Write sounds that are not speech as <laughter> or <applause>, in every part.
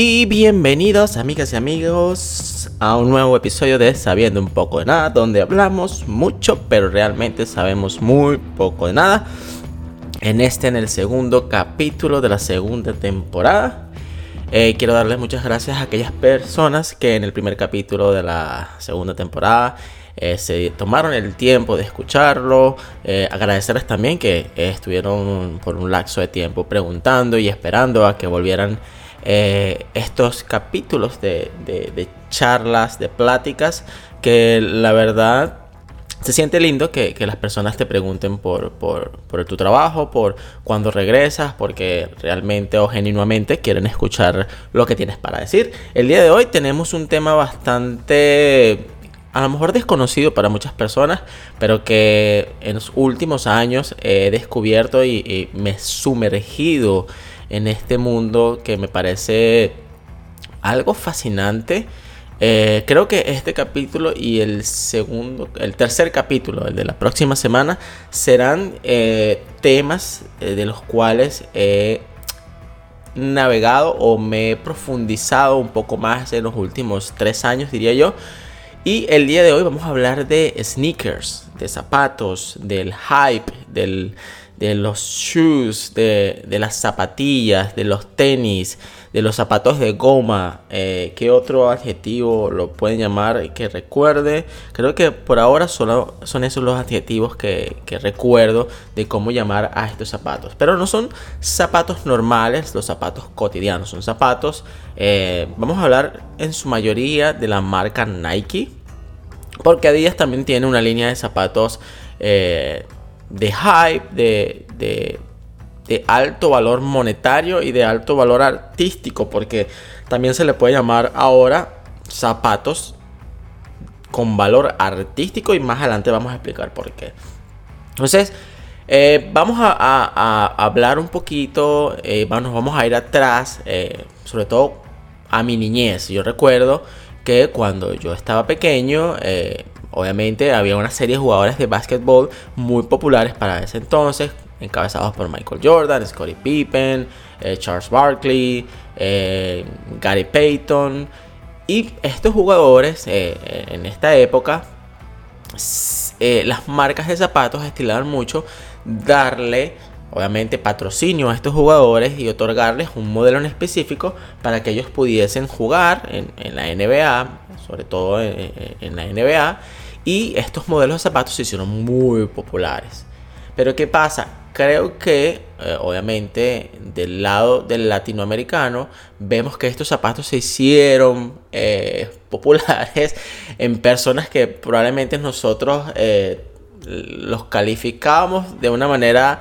Y bienvenidos amigas y amigos a un nuevo episodio de Sabiendo un poco de nada, donde hablamos mucho, pero realmente sabemos muy poco de nada. En este, en el segundo capítulo de la segunda temporada. Eh, quiero darles muchas gracias a aquellas personas que en el primer capítulo de la segunda temporada eh, se tomaron el tiempo de escucharlo. Eh, agradecerles también que estuvieron por un lapso de tiempo preguntando y esperando a que volvieran eh, estos capítulos de, charlas, de pláticas, que la verdad se siente lindo que, las personas te pregunten por, tu trabajo, por cuando regresas, porque realmente o genuinamente quieren escuchar lo que tienes para decir. El día de hoy tenemos un tema bastante a lo mejor desconocido para muchas personas, pero que en los últimos años he descubierto y, me he sumergido en este mundo que me parece algo fascinante. Eh, creo que este capítulo y el segundo, el tercer capítulo, el de la próxima semana, serán eh, temas eh, de los cuales he navegado o me he profundizado un poco más en los últimos tres años, diría yo. Y el día de hoy vamos a hablar de sneakers, de zapatos, del hype, del, de los shoes, de, las zapatillas, de los tenis, de los zapatos de goma. Eh, ¿Qué otro adjetivo lo pueden llamar que recuerde? Creo que por ahora solo son esos los adjetivos que, recuerdo de cómo llamar a estos zapatos. Pero no son zapatos normales, los zapatos cotidianos. Son zapatos, eh, vamos a hablar en su mayoría de la marca Nike. Porque Adidas también tiene una línea de zapatos eh, de hype, de, de, alto valor monetario y de alto valor artístico. Porque también se le puede llamar ahora zapatos con valor artístico. Y más adelante vamos a explicar por qué. Entonces, eh, vamos a, hablar un poquito, eh, vamos, vamos a ir atrás, sobre todo a mi niñez. Yo recuerdo que cuando yo estaba pequeño, eh, obviamente había una serie de jugadores de básquetbol muy populares para ese entonces, encabezados por Michael Jordan, Scottie Pippen, eh, Charles Barkley, eh, Gary Payton. Y estos jugadores en esta época, las marcas de zapatos estilaban mucho darle obviamente patrocinio a estos jugadores y otorgarles un modelo en específico para que ellos pudiesen jugar en, la NBA, sobre todo en, la NBA, y estos modelos de zapatos se hicieron muy populares. Pero ¿qué pasa? Creo que, eh, obviamente, del lado del latinoamericano, vemos que estos zapatos se hicieron eh, <laughs> populares en personas que probablemente nosotros eh, los calificábamos de una manera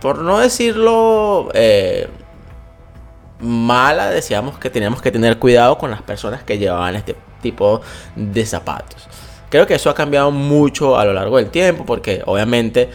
por no decirlo mala, decíamos que teníamos que tener cuidado con las personas que llevaban este tipo de zapatos. Creo que eso ha cambiado mucho a lo largo del tiempo porque obviamente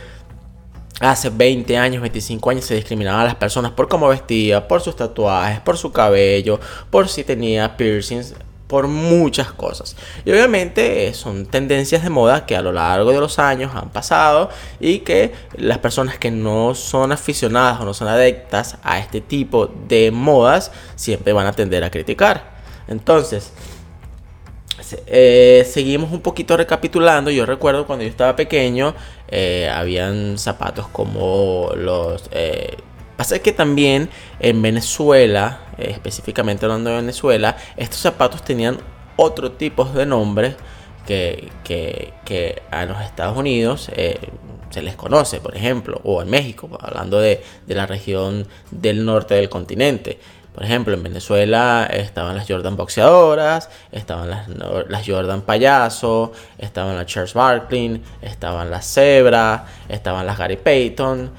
hace 20 años, 25 años se discriminaban a las personas por cómo vestía, por sus tatuajes, por su cabello, por si tenía piercings por muchas cosas. Y obviamente eh, son tendencias de moda que a lo largo de los años han pasado y que las personas que no son aficionadas o no son adeptas a este tipo de modas siempre van a tender a criticar. Entonces, eh, seguimos un poquito recapitulando. Yo recuerdo cuando yo estaba pequeño, eh, habían zapatos como los... Pasa que también en Venezuela, eh, específicamente hablando de Venezuela, estos zapatos tenían otro tipo de nombres que, que, a los Estados Unidos eh, se les conoce, por ejemplo, o en México, hablando de, la región del norte del continente. Por ejemplo, en Venezuela estaban las Jordan boxeadoras, estaban las, las Jordan payaso, estaban las Charles Barkley, estaban las Zebra, estaban las Gary Payton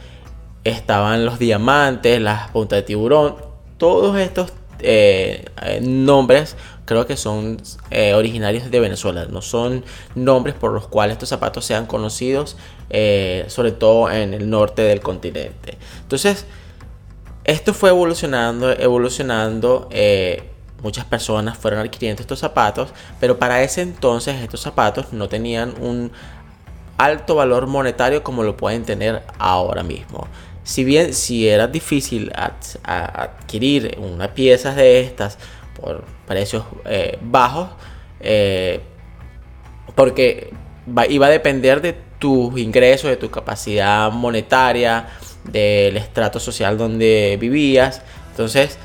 estaban los diamantes, las puntas de tiburón, todos estos eh, eh, nombres creo que son eh, originarios de Venezuela, no son nombres por los cuales estos zapatos sean conocidos, sobre todo en el norte del continente. Entonces, esto fue evolucionando, evolucionando. muchas personas fueron adquiriendo estos zapatos, pero para ese entonces estos zapatos no tenían un alto valor monetario como lo pueden tener ahora mismo si bien si era difícil adquirir una pieza de estas por precios eh, bajos, eh, porque iba a depender de tus ingresos, de tu capacidad monetaria, del estrato social donde vivías. Entonces,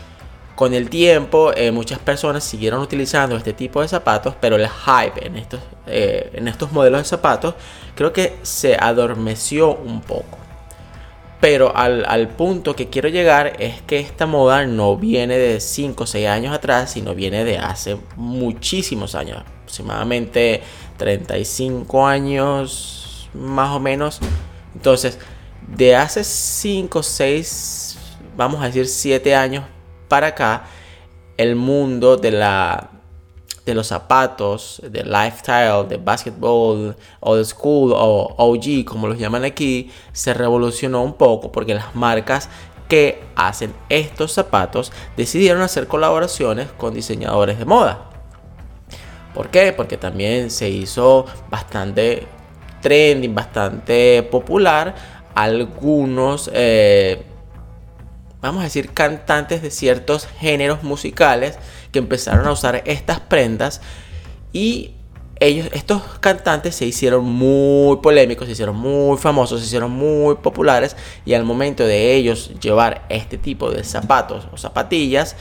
con el tiempo, eh, muchas personas siguieron utilizando este tipo de zapatos, pero el hype en estos, en estos modelos de zapatos creo que se adormeció un poco. Pero al, punto que quiero llegar es que esta moda no viene de 5 o 6 años atrás, sino viene de hace muchísimos años, aproximadamente 35 años más o menos. Entonces, de hace 5, 6, vamos a decir 7 años para acá, el mundo de la de los zapatos, de lifestyle, de basketball, old school o OG, como los llaman aquí, se revolucionó un poco porque las marcas que hacen estos zapatos decidieron hacer colaboraciones con diseñadores de moda. ¿Por qué? Porque también se hizo bastante trending, bastante popular algunos eh, vamos a decir, cantantes de ciertos géneros musicales que empezaron a usar estas prendas y ellos, estos cantantes se hicieron muy polémicos, se hicieron muy famosos, se hicieron muy populares y al momento de ellos llevar este tipo de zapatos o zapatillas,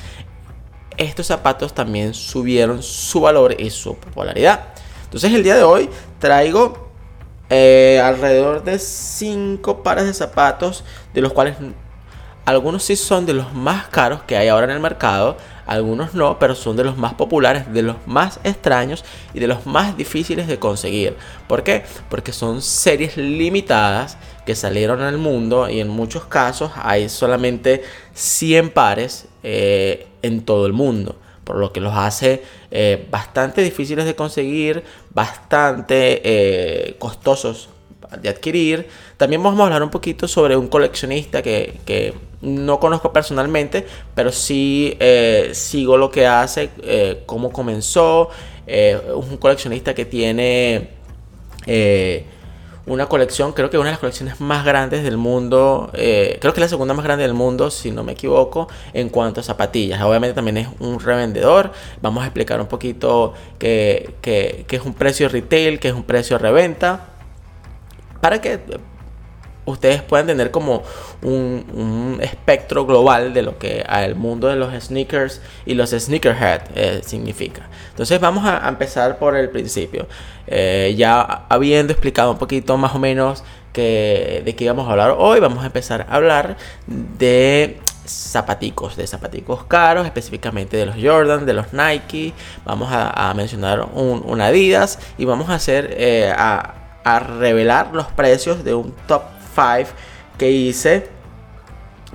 estos zapatos también subieron su valor y su popularidad. Entonces el día de hoy traigo eh, alrededor de 5 pares de zapatos, de los cuales algunos sí son de los más caros que hay ahora en el mercado, algunos no, pero son de los más populares, de los más extraños y de los más difíciles de conseguir. ¿Por qué? Porque son series limitadas que salieron al mundo y en muchos casos hay solamente 100 pares eh, en todo el mundo. Por lo que los hace eh, bastante difíciles de conseguir, bastante eh, costosos de adquirir. También vamos a hablar un poquito sobre un coleccionista que, no conozco personalmente, pero sí eh, sigo lo que hace, eh, cómo comenzó. Un coleccionista que tiene una colección, creo que una de las colecciones más grandes del mundo, creo que la segunda más grande del mundo, si no me equivoco, en cuanto a zapatillas. Obviamente también es un revendedor. Vamos a explicar un poquito qué, qué es un precio retail, qué es un precio reventa para que ustedes puedan tener como un, espectro global de lo que el mundo de los sneakers y los sneakerhead eh, significa. Entonces vamos a, empezar por el principio. Eh, ya habiendo explicado un poquito más o menos que, de qué íbamos a hablar hoy, vamos a empezar a hablar de zapaticos, de zapaticos caros, específicamente de los Jordan, de los Nike. Vamos a, mencionar un, Adidas y vamos a hacer eh, a revelar los precios de un top 5 que hice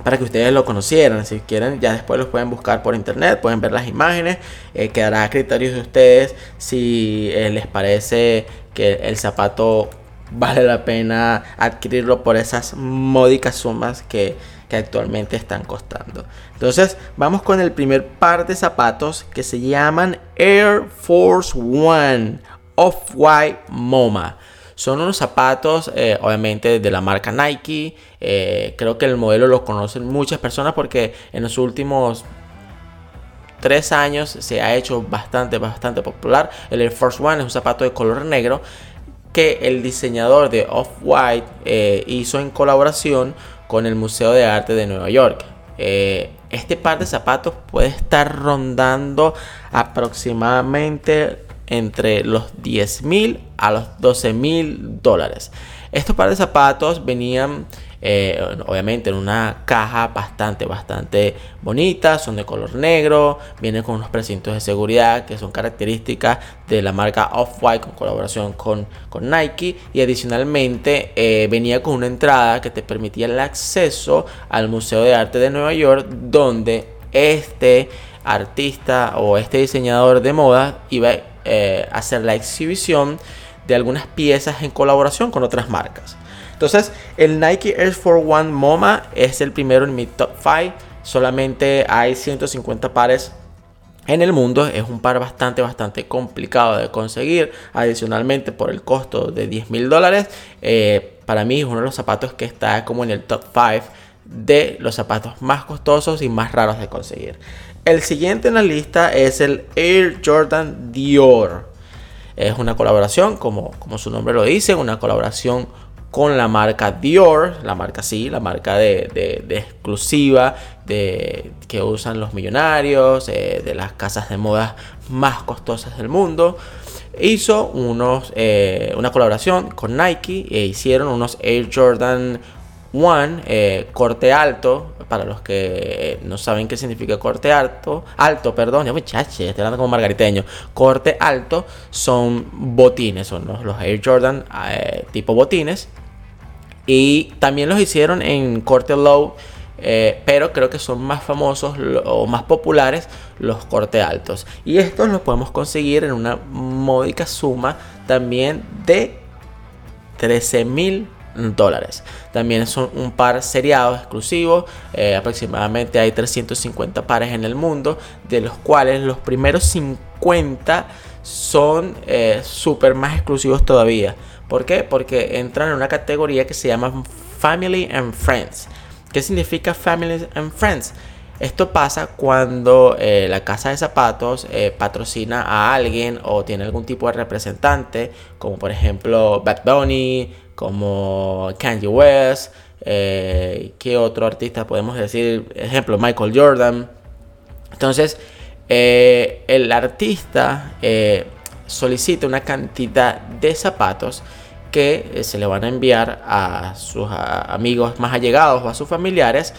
para que ustedes lo conocieran. Si quieren, ya después los pueden buscar por internet, pueden ver las imágenes. Eh, quedará a criterios de ustedes si eh, les parece que el zapato vale la pena adquirirlo por esas módicas sumas que, que actualmente están costando. Entonces, vamos con el primer par de zapatos que se llaman Air Force One Off-White MoMA. Son unos zapatos, eh, obviamente, de la marca Nike. Eh, creo que el modelo lo conocen muchas personas porque en los últimos tres años se ha hecho bastante, bastante popular. El Air Force One es un zapato de color negro que el diseñador de Off-White eh, hizo en colaboración con el Museo de Arte de Nueva York. este par de zapatos puede estar rondando aproximadamente entre los 10 mil a los 12 mil dólares. Estos pares de zapatos venían eh, obviamente en una caja bastante, bastante bonita, son de color negro, vienen con unos precintos de seguridad que son características de la marca Off-White con colaboración con, con, Nike y adicionalmente eh, venía con una entrada que te permitía el acceso al Museo de Arte de Nueva York donde este artista o este diseñador de moda iba a eh, hacer la exhibición de algunas piezas en colaboración con otras marcas. Entonces, el Nike Air Force One MoMA es el primero en mi top 5. Solamente hay 150 pares en el mundo. Es un par bastante, bastante complicado de conseguir. Adicionalmente, por el costo de 10 mil dólares, eh, para mí es uno de los zapatos que está como en el top 5 de los zapatos más costosos y más raros de conseguir. El siguiente en la lista es el Air Jordan Dior. Es una colaboración, como, como su nombre lo dice, una colaboración con la marca Dior, la marca sí, la marca de, exclusiva de, que usan los millonarios, eh, de las casas de moda más costosas del mundo. Hizo unos, eh, una colaboración con Nike e hicieron unos Air Jordan One eh, corte alto. Para los que no saben qué significa corte alto, alto, perdón, ya muchache, estoy hablando como margariteño. Corte alto son botines, son los, Air Jordan tipo botines y también los hicieron en corte low, eh, pero creo que son más famosos o más populares los corte altos. Y estos los podemos conseguir en una módica suma también de 13 mil dólares. También son un par seriados exclusivos. Eh, aproximadamente hay 350 pares en el mundo, de los cuales los primeros 50 son eh, súper más exclusivos todavía. ¿Por qué? Porque entran en una categoría que se llama Family and Friends. ¿Qué significa Family and Friends? Esto pasa cuando eh, la casa de zapatos eh, patrocina a alguien o tiene algún tipo de representante, como por ejemplo Bad Bunny, como Kanye West, eh, ¿qué otro artista podemos decir? Ejemplo, Michael Jordan. Entonces, el artista solicita una cantidad de zapatos que eh, se le van a enviar a sus amigos más allegados o a sus familiares.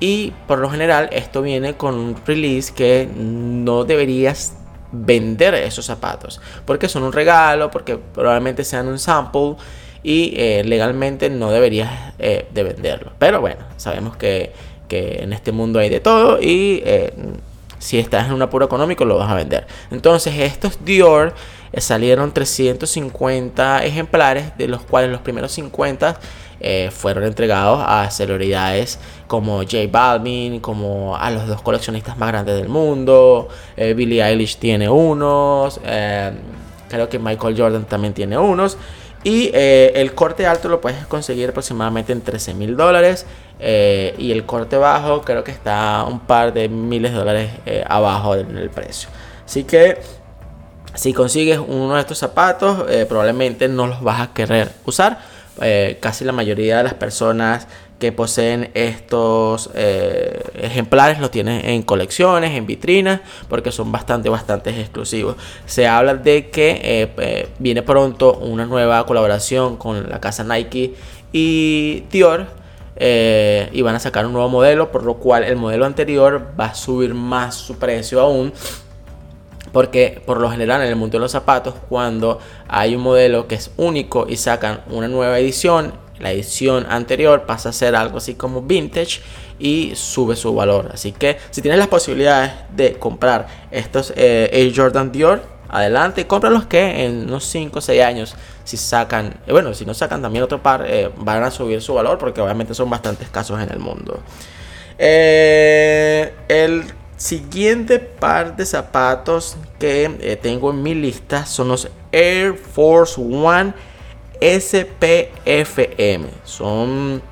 Y por lo general esto viene con un release que no deberías vender esos zapatos. Porque son un regalo, porque probablemente sean un sample y eh, legalmente no deberías eh, de venderlo. Pero bueno, sabemos que, que, en este mundo hay de todo y si estás en un apuro económico lo vas a vender. Entonces estos Dior eh, salieron 350 ejemplares, de los cuales los primeros 50 eh, fueron entregados a celebridades como J Balvin, como a los dos coleccionistas más grandes del mundo. Eh, Billie Eilish tiene unos, creo que Michael Jordan también tiene unos. Y el corte alto lo puedes conseguir aproximadamente en 13 mil dólares. Eh, y el corte bajo creo que está un par de miles de dólares eh, abajo del, precio. Así que si consigues uno de estos zapatos, eh, probablemente no los vas a querer usar. casi la mayoría de las personas que poseen estos ejemplares los tienen en colecciones, en vitrinas, porque son bastante, bastante exclusivos. Se habla de que viene pronto una nueva colaboración con la casa Nike y Dior eh, y van a sacar un nuevo modelo, por lo cual el modelo anterior va a subir más su precio aún. Porque por lo general en el mundo de los zapatos, cuando hay un modelo que es único y sacan una nueva edición, la edición anterior pasa a ser algo así como vintage y sube su valor. Así que si tienes las posibilidades de comprar estos eh, Air Jordan Dior, adelante, cómpralos que en unos 5 o 6 años, si sacan, eh, bueno, si no sacan también otro par, eh, van a subir su valor porque obviamente son bastantes casos en el mundo. El siguiente par de zapatos que tengo en mi lista son los Air Force One SPFM. Son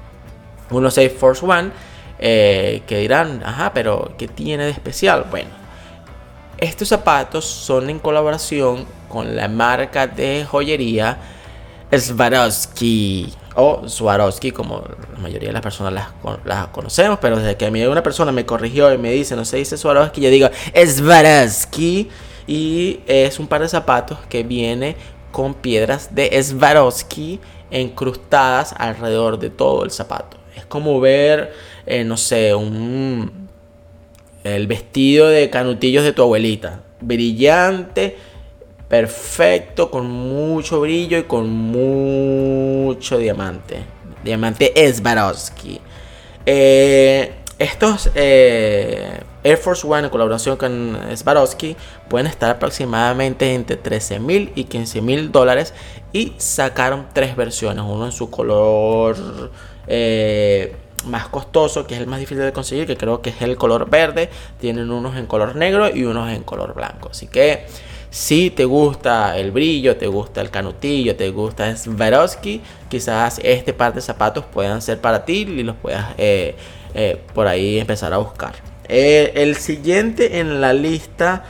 unos Air Force One que dirán, ajá, pero ¿qué tiene de especial? Bueno estos zapatos son en colaboración con la marca de joyería Swarovski o Swarovski, como la mayoría de las personas las, conocemos, pero desde que a mí una persona me corrigió y me dice, no se dice Swarovski, yo digo Swarovski y es un par de zapatos que viene con piedras de Swarovski encrustadas alrededor de todo el zapato. Es como ver, eh, no sé, un, el vestido de canutillos de tu abuelita. Brillante, perfecto, con mucho brillo y con mucho diamante. Diamante Swarovski. Eh, estos eh, Air Force One en colaboración con Swarovski pueden estar aproximadamente entre 13 mil y 15 mil dólares y sacaron tres versiones, uno en su color eh, más costoso, que es el más difícil de conseguir, que creo que es el color verde. Tienen unos en color negro y unos en color blanco. Así que Si te gusta el brillo, te gusta el canutillo, te gusta Swarovski, quizás este par de zapatos puedan ser para ti y los puedas eh, eh, por ahí empezar a buscar. Eh, el siguiente en la lista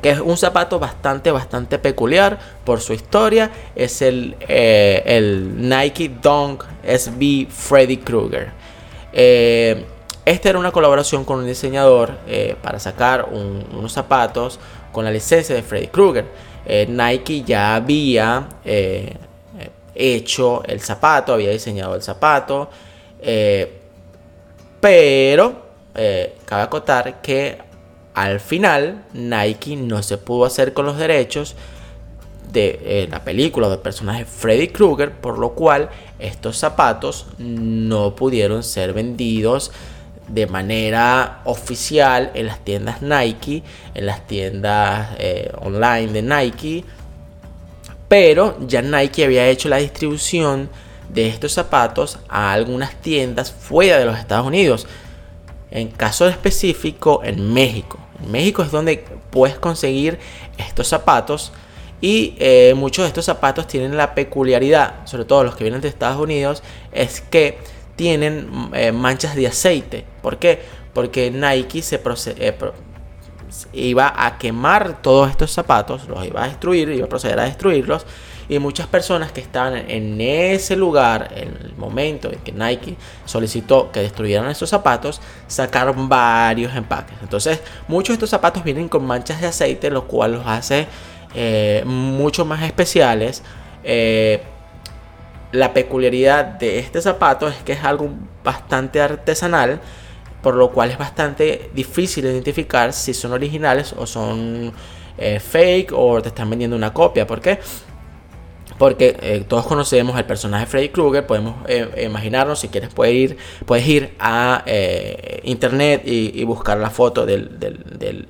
que es un zapato bastante, bastante peculiar por su historia, es el, el Nike Dunk SB Freddy Krueger. esta era una colaboración con un diseñador para sacar unos zapatos con la licencia de Freddy Krueger. Nike ya había hecho el zapato, había diseñado el zapato, pero eh, cabe acotar que al final Nike no se pudo hacer con los derechos de eh, la película del personaje Freddy Krueger, por lo cual estos zapatos no pudieron ser vendidos de manera oficial en las tiendas Nike, en las tiendas eh, online de Nike, pero ya Nike había hecho la distribución de estos zapatos a algunas tiendas fuera de los Estados Unidos. En caso específico, en México. En México es donde puedes conseguir estos zapatos. Y eh, muchos de estos zapatos tienen la peculiaridad, sobre todo los que vienen de Estados Unidos, es que tienen eh, manchas de aceite. ¿Por qué? Porque Nike se eh, iba a quemar todos estos zapatos, los iba a destruir, iba a proceder a destruirlos y muchas personas que estaban en ese lugar, en el momento en que Nike solicitó que destruyeran esos zapatos, sacaron varios empaques. Entonces, muchos de estos zapatos vienen con manchas de aceite, lo cual los hace eh, mucho más especiales. Eh, la peculiaridad de este zapato es que es algo bastante artesanal, por lo cual es bastante difícil identificar si son originales o son eh, fake o te están vendiendo una copia. ¿Por qué? Porque eh, todos conocemos al personaje Freddy Krueger, podemos eh, imaginarnos, si quieres puedes ir, puedes ir a eh, internet y, buscar la foto del,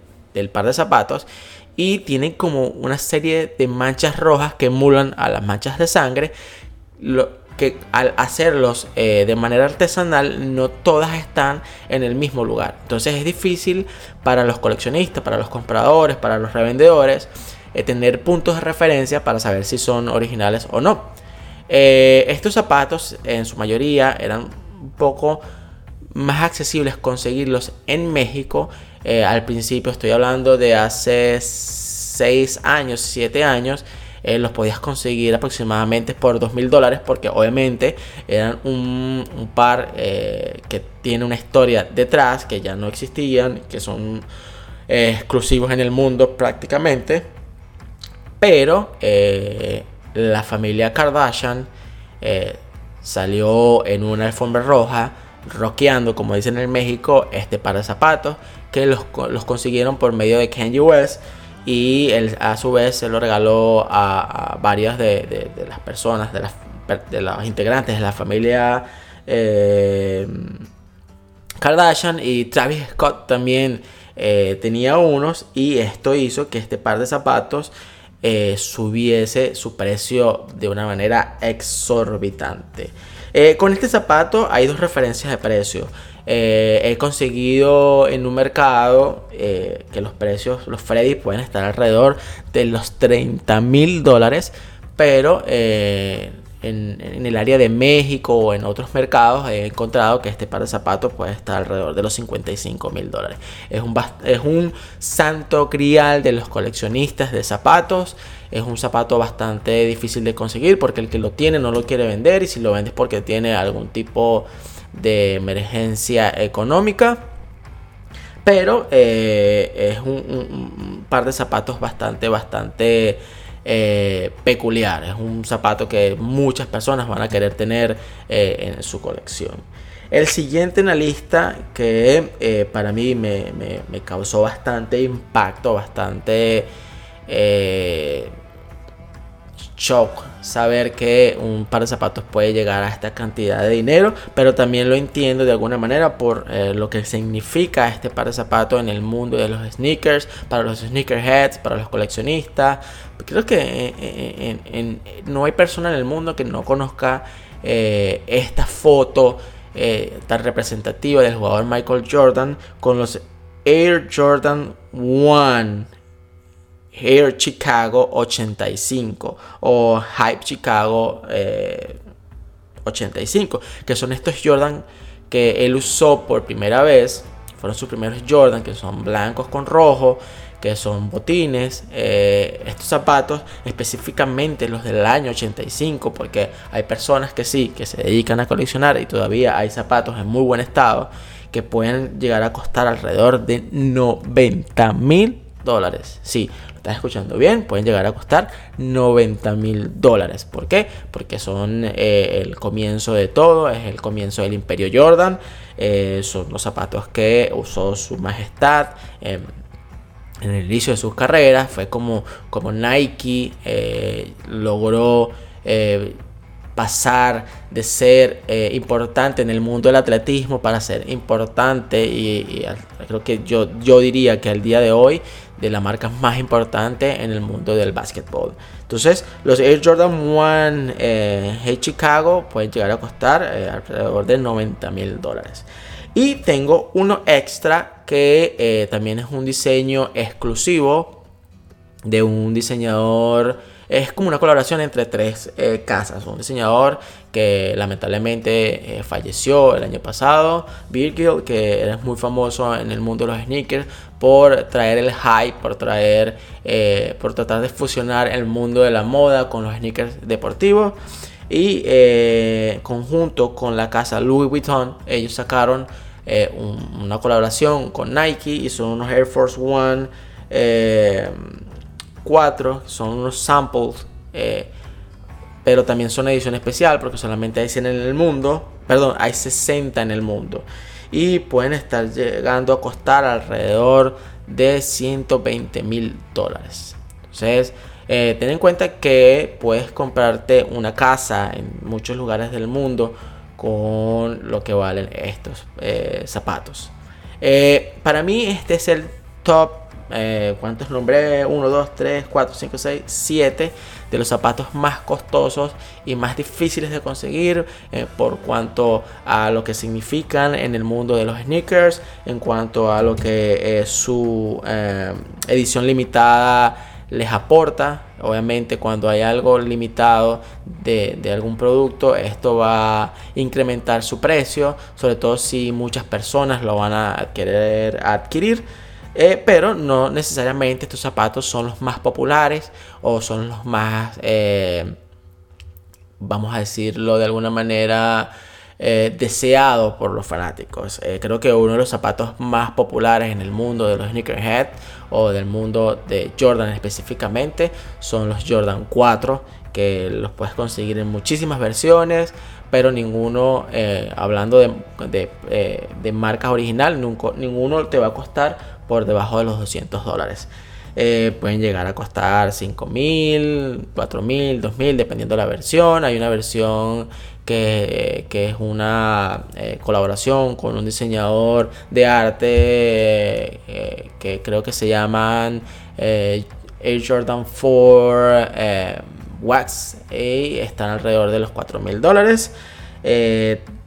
par de zapatos y tienen como una serie de manchas rojas que emulan a las manchas de sangre, lo, que al hacerlos de manera artesanal no todas están en el mismo lugar. Entonces es difícil para los coleccionistas, para los compradores, para los revendedores eh, tener puntos de referencia para saber si son originales o no. Eh, estos zapatos en su mayoría eran un poco más accesibles conseguirlos en México. Eh, al principio estoy hablando de hace 6 años, 7 años. los podías conseguir aproximadamente por 2 mil dólares porque obviamente eran un par que tiene una historia detrás que ya no existían, que son exclusivos en el mundo prácticamente. Pero eh, la familia Kardashian eh, salió en una alfombra roja, rockeando, como dicen en México, este par de zapatos que los, consiguieron por medio de Kanye West. Y a su vez se lo regaló a, varias de, las personas, de las, los integrantes de la familia eh, Kardashian. Y Travis Scott también tenía unos. Y esto hizo que este par de zapatos eh, subiese su precio de una manera exorbitante. Eh, con este zapato hay dos referencias de precio. Eh, he conseguido en un mercado que los precios, los Freddy pueden estar alrededor de los 30 mil dólares, pero en, el área de México o en otros mercados he encontrado que este par de zapatos puede estar alrededor de los 55 mil dólares. Es un, es un santo crial de los coleccionistas de zapatos. Es un zapato bastante difícil de conseguir porque el que lo tiene no lo quiere vender y si lo vende es porque tiene algún tipo de emergencia económica. Pero eh, es un, un, par de zapatos bastante, bastante eh, peculiar. Es un zapato que muchas personas van a querer tener eh, en su colección. El siguiente en la lista que eh, para mí me, causó bastante impacto, bastante shock saber que un par de zapatos puede llegar a esta cantidad de dinero, pero también lo entiendo de alguna manera por eh, lo que significa este par de zapatos en el mundo de los sneakers, para los sneakerheads, para los coleccionistas. Creo que eh, eh, no hay persona en el mundo que no conozca esta foto tan representativa del jugador Michael Jordan con los Air Jordan 1 Air Chicago 85 o Hype Chicago 85, eh, que son estos Jordan que él usó por primera vez. Fueron sus primeros Jordan, que son blancos con rojo, que son botines. Eh, estos zapatos, específicamente los del año 85, porque hay personas que sí, que se dedican a coleccionar y todavía hay zapatos en muy buen estado que pueden llegar a costar alrededor de 90 mil dólares. Sí, estás escuchando bien, pueden llegar a costar 90 mil dólares. ¿Por qué? Porque son eh, el comienzo de todo, es el comienzo del imperio Jordan, eh, son los zapatos que usó su majestad. en el inicio de sus carreras fue como, como Nike eh, logró pasar de ser eh, importante en el mundo del atletismo para ser importante y, creo que yo, yo diría que al día de hoy de la marca más importante en el mundo del básquetbol. Entonces los Air Jordan 1 eh, Chicago pueden llegar a costar eh, alrededor de 90 mil dólares. Y tengo uno extra que también es un diseño exclusivo de un diseñador es como una colaboración entre tres eh, casas. Un diseñador que lamentablemente eh, falleció el año pasado, Virgil, que es muy famoso en el mundo de los sneakers por traer el hype, por traer, eh, por tratar de fusionar el mundo de la moda con los sneakers deportivos. Y conjunto con la casa Louis Vuitton, ellos sacaron una colaboración con Nike y son unos Air Force One 4 son unos samples, eh, pero también son edición especial porque solamente hay 100 en el mundo, perdón, hay 60 en el mundo y pueden estar llegando a costar alrededor de 120 mil dólares. Entonces, eh, ten en cuenta que puedes comprarte una casa en muchos lugares del mundo con lo que valen estos eh, zapatos. para mí este es el top eh, ¿cuántos nombré? 1, 2, 3, 4, 5, 6, 7 de los zapatos más costosos y más difíciles de conseguir eh, por cuanto a lo que significan en el mundo de los sneakers, en cuanto a lo que eh, su edición limitada les aporta. Obviamente cuando hay algo limitado de, de, algún producto, esto va a incrementar su precio, sobre todo si muchas personas lo van a querer adquirir. Eh, pero no necesariamente estos zapatos son los más populares o son los más, eh, vamos a decirlo de alguna manera, eh, deseados por los fanáticos. creo que uno de los zapatos más populares en el mundo de los sneakerhead o del mundo de Jordan específicamente son los Jordan 4 que los puedes conseguir en muchísimas versiones pero ninguno, hablando de, de, de marcas original, nunca, ninguno te va a costar por debajo de los 200 dólares. Eh, pueden llegar a costar 5 mil, 4 mil, 2 mil, dependiendo de la versión. Hay una versión que, es una eh, colaboración con un diseñador de arte eh, que creo que se llaman Air Jordan 4 Wax y están alrededor de los 4 mil dólares.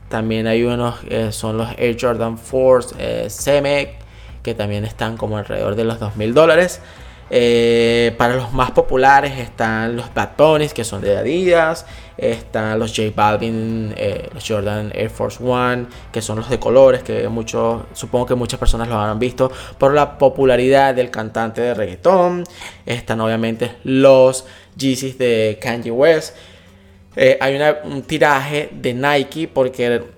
también hay unos, son los Air Jordan 4 Semec que también están como alrededor de los 2.000 dólares. Eh, para los más populares están los Bad que son de Adidas. Están los J Balvin, eh, los Jordan Air Force One, que son los de colores, que muchos, supongo que muchas personas lo habrán visto por la popularidad del cantante de reggaetón. Están obviamente los Yeezys de Kanye West. Eh, hay un tiraje de Nike porque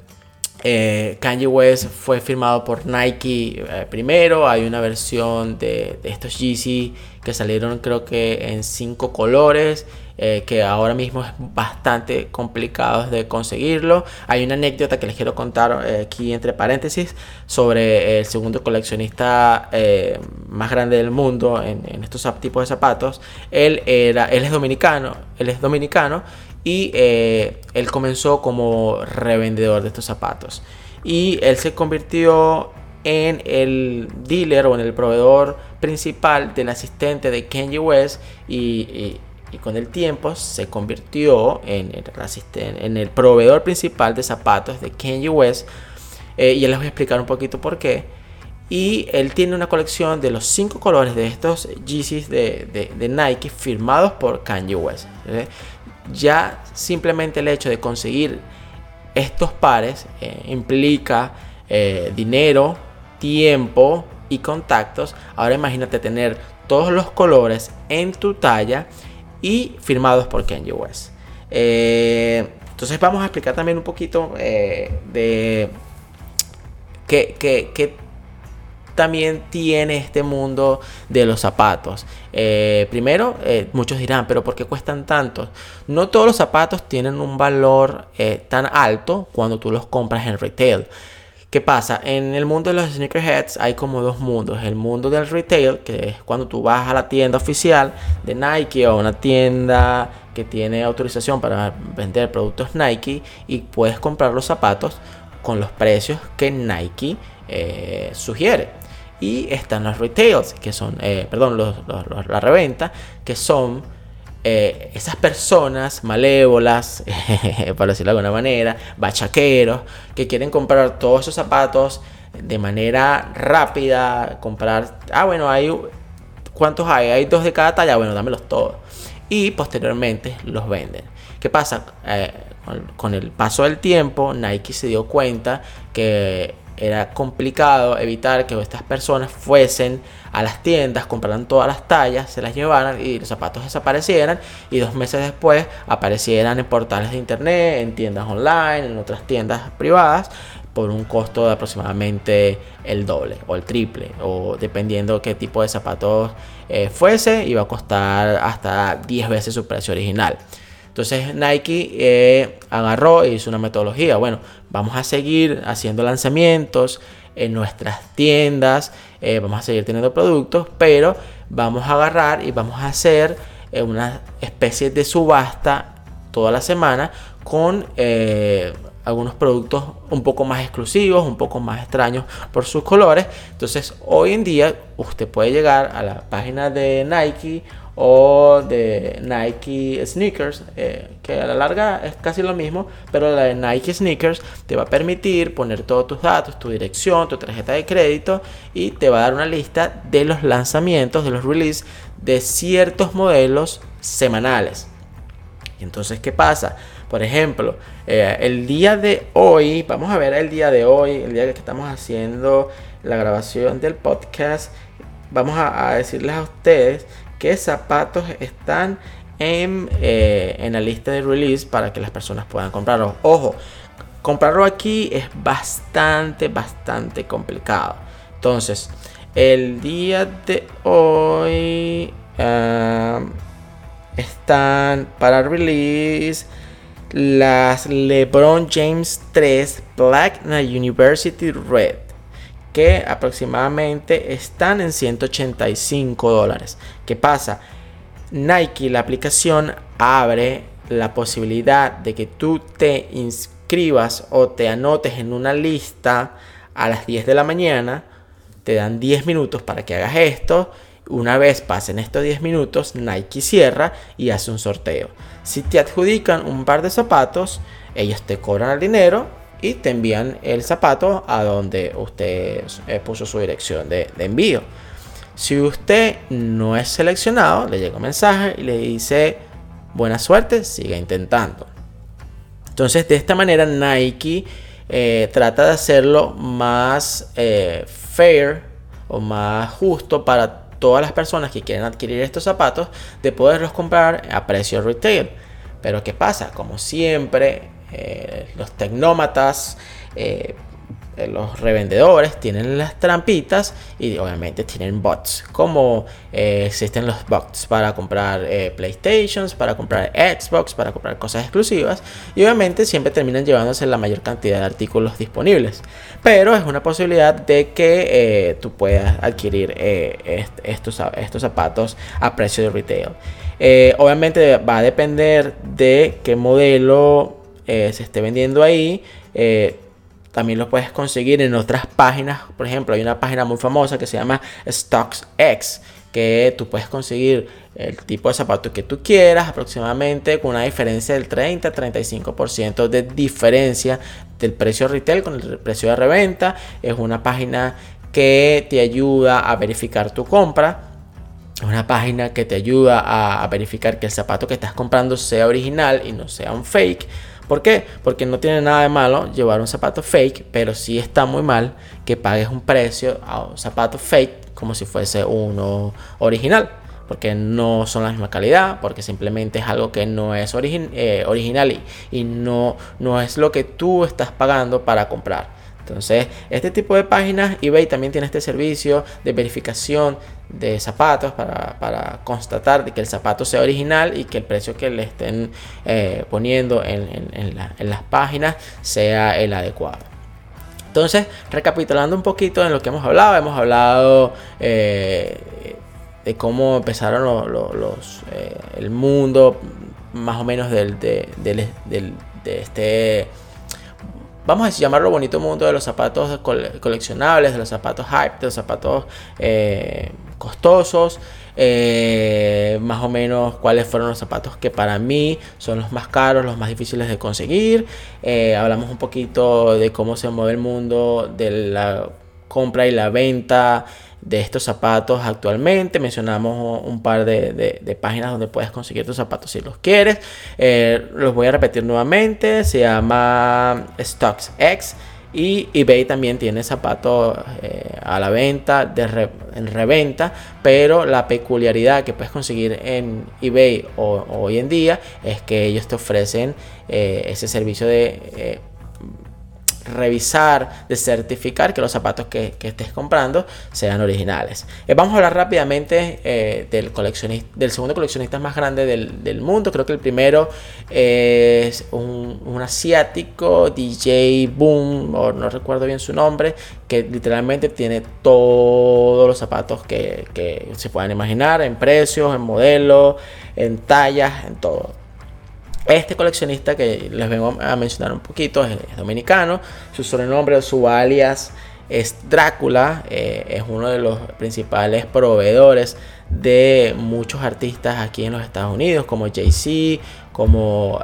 eh, Kanye West fue firmado por Nike eh, primero. Hay una versión de, estos Yeezy que salieron creo que en cinco colores. Eh, que ahora mismo es bastante complicado de conseguirlo. Hay una anécdota que les quiero contar aquí entre paréntesis sobre el segundo coleccionista más grande del mundo en, en, estos tipos de zapatos. Él, era, él es dominicano, él es dominicano y eh, él comenzó como revendedor de estos zapatos. Y él se convirtió en el dealer o en el proveedor principal del asistente de Kanye West y, con el tiempo se convirtió en el, en el proveedor principal de zapatos de Kanye West. Eh, y les voy a explicar un poquito por qué. Y él tiene una colección de los cinco colores de estos Yeezys de, Nike firmados por Kanye West. Ya simplemente el hecho de conseguir estos pares eh, implica eh, dinero, tiempo y contactos. Ahora imagínate tener todos los colores en tu talla y firmados por Kanye West. Eh, entonces vamos a explicar también un poquito de qué, también tiene este mundo de los zapatos. primero, muchos dirán, pero ¿por qué cuestan tanto? No todos los zapatos tienen un valor tan alto cuando tú los compras en retail. ¿Qué pasa? En el mundo de los sneakerheads hay como dos mundos. El mundo del retail, que es cuando tú vas a la tienda oficial de Nike o una tienda que tiene autorización para vender productos Nike y puedes comprar los zapatos con los precios que Nike eh, sugiere. Y están los retails, que son, eh, perdón, la reventa, que son eh, esas personas malévolas, <laughs> para decirlo de alguna manera, bachaqueros, que quieren comprar todos esos zapatos de manera rápida, comprar, ah, bueno, hay, ¿cuántos hay? Hay dos de cada talla, bueno, dámelos todos. Y posteriormente los venden. ¿Qué pasa? Eh, con el paso del tiempo, Nike se dio cuenta que era complicado evitar que estas personas fuesen a las tiendas, compraran todas las tallas, se las llevaran y los zapatos desaparecieran y dos meses después aparecieran en portales de internet, en tiendas online, en otras tiendas privadas por un costo de aproximadamente el doble o el triple o dependiendo qué tipo de zapatos eh, fuese iba a costar hasta 10 veces su precio original. Entonces Nike eh, agarró y hizo una metodología. Bueno, vamos a seguir haciendo lanzamientos en nuestras tiendas, eh, vamos a seguir teniendo productos, pero vamos a agarrar y vamos a hacer eh, una especie de subasta toda la semana con algunos productos un poco más exclusivos, un poco más extraños por sus colores. Entonces hoy en día usted puede llegar a la página de Nike o de Nike Sneakers, eh, que a la larga es casi lo mismo, pero la de Nike Sneakers te va a permitir poner todos tus datos, tu dirección, tu tarjeta de crédito y te va a dar una lista de los lanzamientos, de los releases de ciertos modelos semanales. Y entonces, ¿qué pasa? Por ejemplo, eh, el día de hoy, vamos a ver el día de hoy, el día que estamos haciendo la grabación del podcast, vamos a decirles a ustedes qué zapatos están eh, en, la lista de release para que las personas puedan comprarlo. Ojo, comprarlo aquí es bastante, bastante complicado. Entonces, el día de hoy um, están para release las LeBron James 3 Black University Red que aproximadamente están en 185 dólares. ¿Qué pasa? Nike, la aplicación, abre la posibilidad de que tú te inscribas o te anotes en una lista a las 10 de la mañana. Te dan 10 minutos para que hagas esto. Una vez pasen estos 10 minutos, Nike cierra y hace un sorteo. Si te adjudican un par de zapatos, ellos te cobran el dinero y te envían el zapato a donde usted eh, puso su dirección de, envío. Si usted no es seleccionado, le llega un mensaje y le dice buena suerte, siga intentando. Entonces de esta manera Nike eh, trata de hacerlo más eh, fair o más justo para todas las personas que quieren adquirir estos zapatos de poderlos comprar a precio retail. Pero ¿qué pasa? Como siempre eh, los tecnómatas, eh, eh, los revendedores tienen las trampitas y obviamente tienen bots. Como existen los bots para comprar PlayStations, para comprar Xbox, para comprar cosas exclusivas. Y obviamente siempre terminan llevándose la mayor cantidad de artículos disponibles. Pero es una posibilidad de que tú puedas adquirir estos, estos zapatos a precio de retail. obviamente va a depender de qué modelo eh, se esté vendiendo ahí. Eh, también lo puedes conseguir en otras páginas. Por ejemplo, hay una página muy famosa que se llama StocksX, que tú puedes conseguir el tipo de zapato que tú quieras, aproximadamente con una diferencia del 30-35% de diferencia del precio retail con el precio de reventa. Es una página que te ayuda a verificar tu compra. Una página que te ayuda a, a verificar que el zapato que estás comprando sea original y no sea un fake. ¿Por qué? Porque no tiene nada de malo llevar un zapato fake, pero sí está muy mal que pagues un precio a un zapato fake como si fuese uno original. Porque no son la misma calidad, porque simplemente es algo que no es eh, original y, y no, no es lo que tú estás pagando para comprar. Entonces, este tipo de páginas, eBay también tiene este servicio de verificación de zapatos para, constatar de que el zapato sea original y que el precio que le estén eh, poniendo en, las páginas sea el adecuado. Entonces, recapitulando un poquito en lo que hemos hablado, hemos hablado eh, de cómo empezaron los, eh, el mundo más o menos del, de este vamos a llamarlo bonito mundo de los zapatos coleccionables, de los zapatos hype, de los zapatos eh, costosos. Eh, más o menos cuáles fueron los zapatos que para mí son los más caros, los más difíciles de conseguir. Eh, hablamos un poquito de cómo se mueve el mundo de la compra y la venta de estos zapatos actualmente. Mencionamos un par de, páginas donde puedes conseguir tus zapatos si los quieres. Eh, los voy a repetir nuevamente. Se llama StocksX. Y eBay también tiene zapatos eh, a la venta, de en reventa, pero la peculiaridad que puedes conseguir en eBay hoy en día es que ellos te ofrecen eh, ese servicio de revisar, de certificar que los zapatos que, estés comprando sean originales. Eh, vamos a hablar rápidamente eh, del, coleccionista, del segundo coleccionista más grande del, mundo. Creo que el primero es un, asiático, DJ Boom, o no recuerdo bien su nombre, que literalmente tiene todos los zapatos que, que se puedan imaginar, en precios, en modelos, en tallas, en todo. Este coleccionista que les vengo a mencionar un poquito es, dominicano. Su sobrenombre su alias es Drácula. Eh, es uno de los principales proveedores de muchos artistas aquí en los Estados Unidos, como Jay-Z, como uh,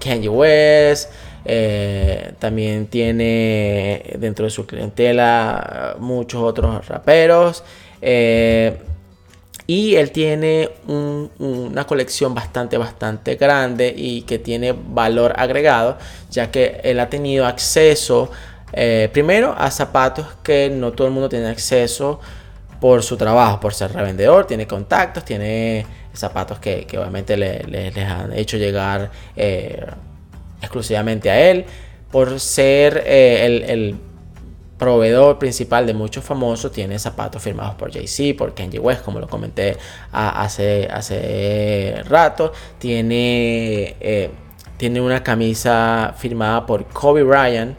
Kanye West. Eh, también tiene dentro de su clientela muchos otros raperos. Eh, y él tiene una colección bastante, bastante grande y que tiene valor agregado, ya que él ha tenido acceso, eh, primero, a zapatos que no todo el mundo tiene acceso por su trabajo, por ser revendedor, tiene contactos, tiene zapatos que, obviamente le, les han hecho llegar eh, exclusivamente a él, por ser eh, el proveedor principal de muchos famosos tiene zapatos firmados por Jay-Z, por Kanye West, como lo comenté hace, hace rato. Tiene, eh, tiene una camisa firmada por Kobe Bryant,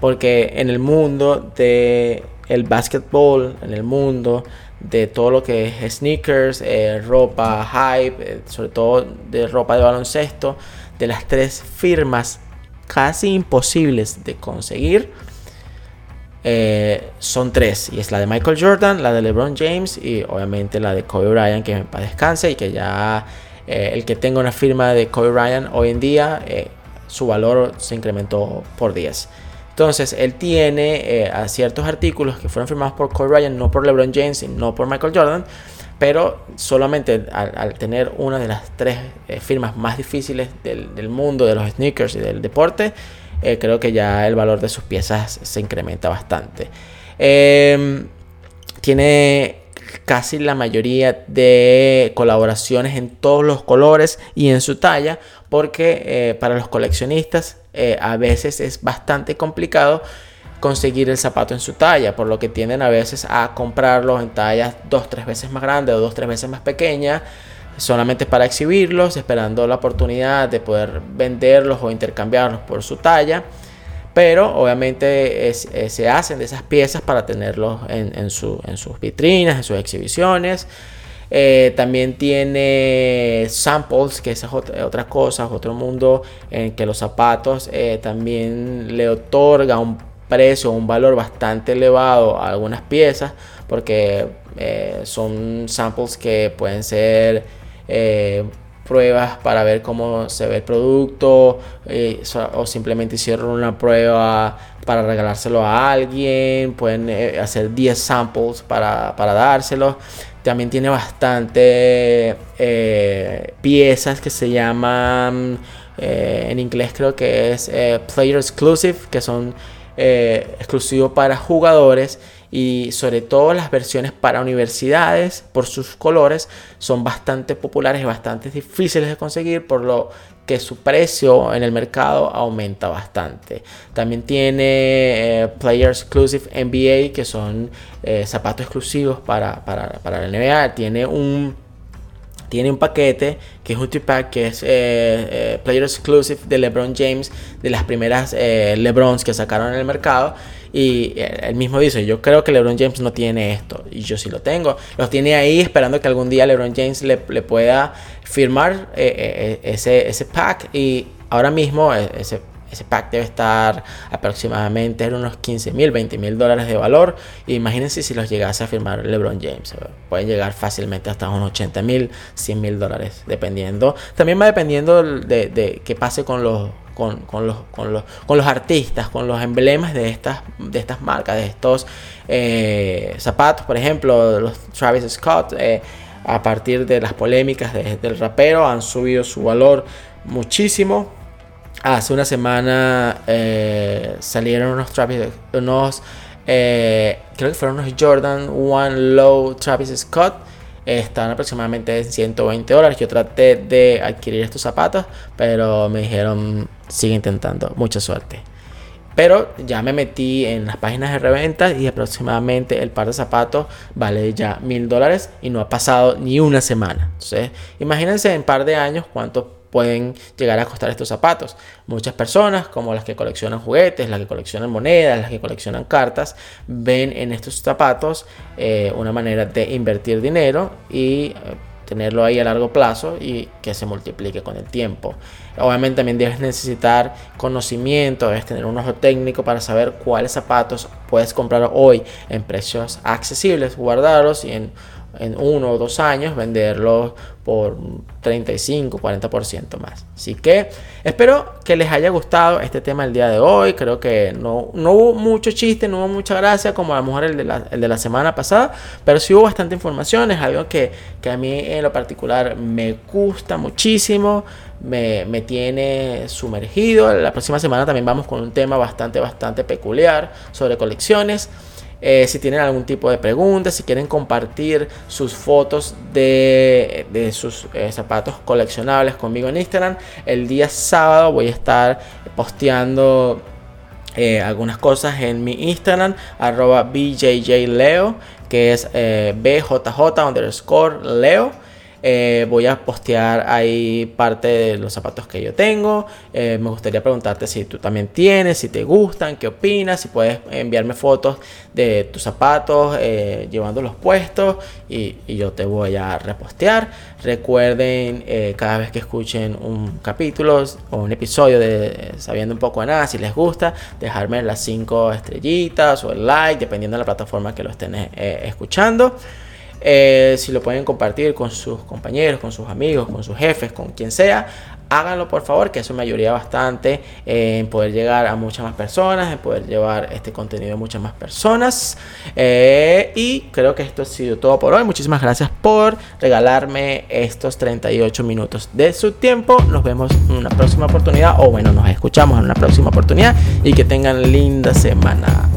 porque en el mundo de el basketball, en el mundo de todo lo que es sneakers, eh, ropa hype, eh, sobre todo de ropa de baloncesto, de las tres firmas casi imposibles de conseguir eh, son tres. Y es la de Michael Jordan, la de LeBron James y obviamente la de Kobe Bryant, que para descanse y que ya eh, el que tenga una firma de Kobe Bryant hoy en día, eh, su valor se incrementó por 10. Entonces, él tiene ciertos artículos que fueron firmados por Kobe Bryant, no por LeBron James y no por Michael Jordan, pero solamente al, tener una de las tres firmas más difíciles del mundo de los sneakers y del deporte, eh, creo que ya el valor de sus piezas se incrementa bastante. Em, tiene casi la mayoría de colaboraciones en todos los colores y en su talla, porque eh, para los coleccionistas eh, a veces es bastante complicado conseguir el zapato en su talla, por lo que tienden a veces a comprarlo en tallas dos, tres veces más grandes o dos, tres veces más pequeñas solamente para exhibirlos, esperando la oportunidad de poder venderlos o intercambiarlos por su talla. Pero obviamente eh, se hacen de esas piezas para tenerlos en, sus vitrinas, en sus exhibiciones. Eh, también tiene samples, que esa es otra, cosa, otro mundo en que los zapatos eh, también le otorga un precio, un valor bastante elevado a algunas piezas, porque son samples que pueden ser eh, pruebas para ver cómo se ve el producto eh, o simplemente hicieron una prueba para regalárselo a alguien, pueden eh, hacer 10 samples para, para dárselo. También tiene bastante piezas que se llaman, en inglés creo que es Player Exclusive, que son exclusivos para jugadores y sobre todo las versiones para universidades por sus colores son bastante populares y bastante difíciles de conseguir por lo que su precio en el mercado aumenta bastante. También tiene eh, Player Exclusive NBA que son eh, zapatos exclusivos para, para, la NBA. Tiene un tiene un paquete que es un pack que es eh, Player Exclusive de LeBron James, de las primeras LeBrons que sacaron en el mercado. Y él mismo dice, yo creo que LeBron James no tiene esto. Y yo sí lo tengo. Los tiene ahí esperando que algún día LeBron James le, pueda firmar eh, eh, eh, ese, ese pack. Y ahora mismo ese, ese pack debe estar aproximadamente en unos 15 mil, 20 mil dólares de valor. Imagínense si los llegase a firmar LeBron James. Pueden llegar fácilmente hasta unos 80 mil, 100 mil dólares, dependiendo. También va dependiendo de, de qué pase con los con, los, con, los, con los artistas, con los emblemas de estas, de estas marcas, de estos eh, zapatos, por ejemplo, los Travis Scott, eh, a partir de las polémicas del rapero, han subido su valor muchísimo. Hace una semana eh, salieron unos Travis, unos, creo que fueron unos Jordan One Low Travis Scott están aproximadamente en 120 dólares. Yo traté de adquirir estos zapatos, pero me dijeron, sigue intentando, mucha suerte. Pero ya me metí en las páginas de reventa y aproximadamente el par de zapatos vale ya mil dólares y no ha pasado ni una semana. Entonces, imagínense en par de años cuánto pueden llegar a costar estos zapatos. Muchas personas, como las que coleccionan juguetes, las que coleccionan monedas, las que coleccionan cartas, ven en estos zapatos eh, una manera de invertir dinero y eh, tenerlo ahí a largo plazo y que se multiplique con el tiempo. Obviamente también debes necesitar conocimiento, debes tener un ojo técnico para saber cuáles zapatos puedes comprar hoy en precios accesibles, guardarlos y en en uno o dos años venderlo por 35, 40% más. Así que espero que les haya gustado este tema el día de hoy. Creo que no, no hubo mucho chiste, no hubo mucha gracia como a lo mejor el de, la, el de la semana pasada, pero sí hubo bastante información. Es algo que, que a mí en lo particular me gusta muchísimo. Me, me, tiene sumergido. La próxima semana también vamos con un tema bastante, bastante peculiar sobre colecciones. Eh, si tienen algún tipo de preguntas, si quieren compartir sus fotos de, sus eh, zapatos coleccionables conmigo en Instagram, el día sábado voy a estar posteando eh, algunas cosas en mi Instagram, arroba BJJLeo, que es BJJ underscore Leo. Eh, voy a postear ahí parte de los zapatos que yo tengo. Eh, me gustaría preguntarte si tú también tienes, si te gustan, qué opinas, si puedes enviarme fotos de tus zapatos eh, llevándolos puestos y, yo te voy a repostear. Recuerden cada vez que escuchen un capítulo o un episodio de Sabiendo un poco de nada, si les gusta, dejarme las 5 estrellitas o el like, dependiendo de la plataforma que lo estén escuchando. Eh, si lo pueden compartir con sus compañeros, con sus amigos, con sus jefes, con quien sea, háganlo por favor, que eso me bastante en poder llegar a muchas más personas, en poder llevar este contenido a muchas más personas. Eh, y creo que esto ha sido todo por hoy. Muchísimas gracias por regalarme estos 38 minutos de su tiempo. Nos vemos en una próxima oportunidad, o bueno, nos escuchamos en una próxima oportunidad y que tengan linda semana.